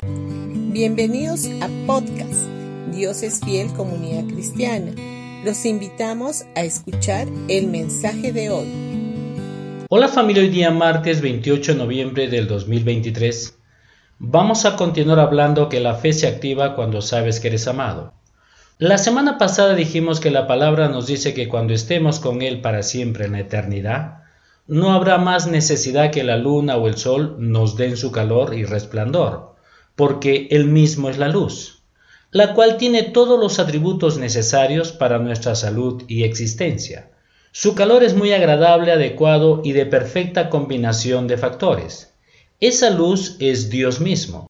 Bienvenidos a podcast Dios es fiel comunidad cristiana. Los invitamos a escuchar el mensaje de hoy. Hola familia, hoy día martes 28 de noviembre del 2023. Vamos a continuar hablando que la fe se activa cuando sabes que eres amado. La semana pasada dijimos que la palabra nos dice que cuando estemos con Él para siempre en la eternidad, no habrá más necesidad que la luna o el sol nos den su calor y resplandor, porque Él mismo es la luz la cual tiene todos los atributos necesarios para nuestra salud y existencia. Su calor es muy agradable, adecuado y de perfecta combinación de factores. Esa luz es Dios mismo.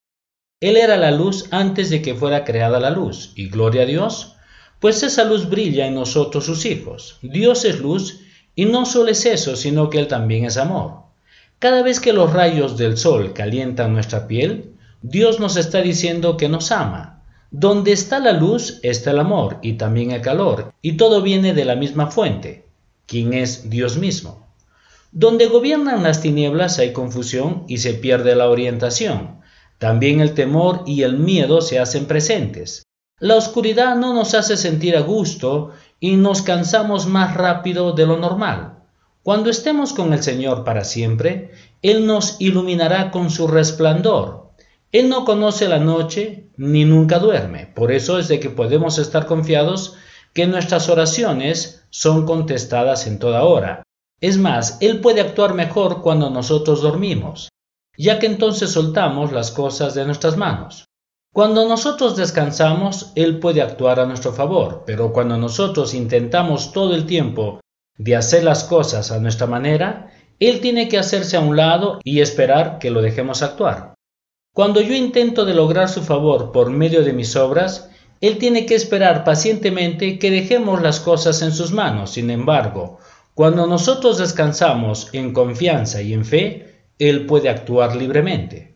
Él era la luz antes de que fuera creada la luz, y gloria a Dios, pues esa luz brilla en nosotros sus hijos. Dios es luz, y no solo es eso, sino que Él también es amor. Cada vez que los rayos del sol calientan nuestra piel, Dios nos está diciendo que nos ama, donde está la luz está el amor y también el calor, y todo viene de la misma fuente, quien es Dios mismo. Donde gobiernan las tinieblas hay confusión y se pierde la orientación. También el temor y el miedo se hacen presentes. La oscuridad no nos hace sentir a gusto y nos cansamos más rápido de lo normal. Cuando estemos con el Señor para siempre, Él nos iluminará con su resplandor él no conoce la noche ni nunca duerme. Por eso es de que podemos estar confiados que nuestras oraciones son contestadas en toda hora. Es más, Él puede actuar mejor cuando nosotros dormimos, ya que entonces soltamos las cosas de nuestras manos. Cuando nosotros descansamos, Él puede actuar a nuestro favor, pero cuando nosotros intentamos todo el tiempo de hacer las cosas a nuestra manera, Él tiene que hacerse a un lado y esperar que lo dejemos actuar. Cuando yo intento de lograr su favor por medio de mis obras, Él tiene que esperar pacientemente que dejemos las cosas en sus manos. Sin embargo, cuando nosotros descansamos en confianza y en fe, Él puede actuar libremente.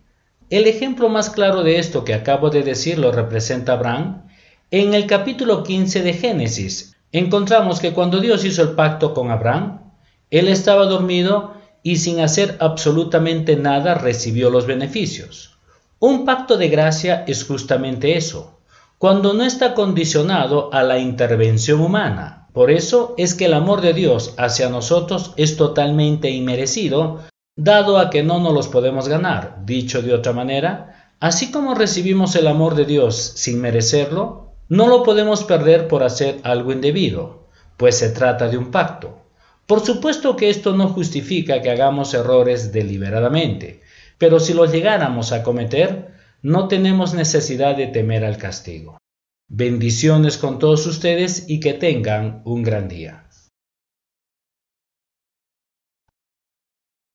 El ejemplo más claro de esto que acabo de decir lo representa Abraham. En el capítulo 15 de Génesis encontramos que cuando Dios hizo el pacto con Abraham, él estaba dormido y sin hacer absolutamente nada recibió los beneficios. Un pacto de gracia es justamente eso, cuando no está condicionado a la intervención humana. Por eso es que el amor de Dios hacia nosotros es totalmente inmerecido, dado a que no nos los podemos ganar. Dicho de otra manera, así como recibimos el amor de Dios sin merecerlo, no lo podemos perder por hacer algo indebido, pues se trata de un pacto. Por supuesto que esto no justifica que hagamos errores deliberadamente, pero si lo llegáramos a cometer, no tenemos necesidad de temer al castigo. Bendiciones con todos ustedes y que tengan un gran día.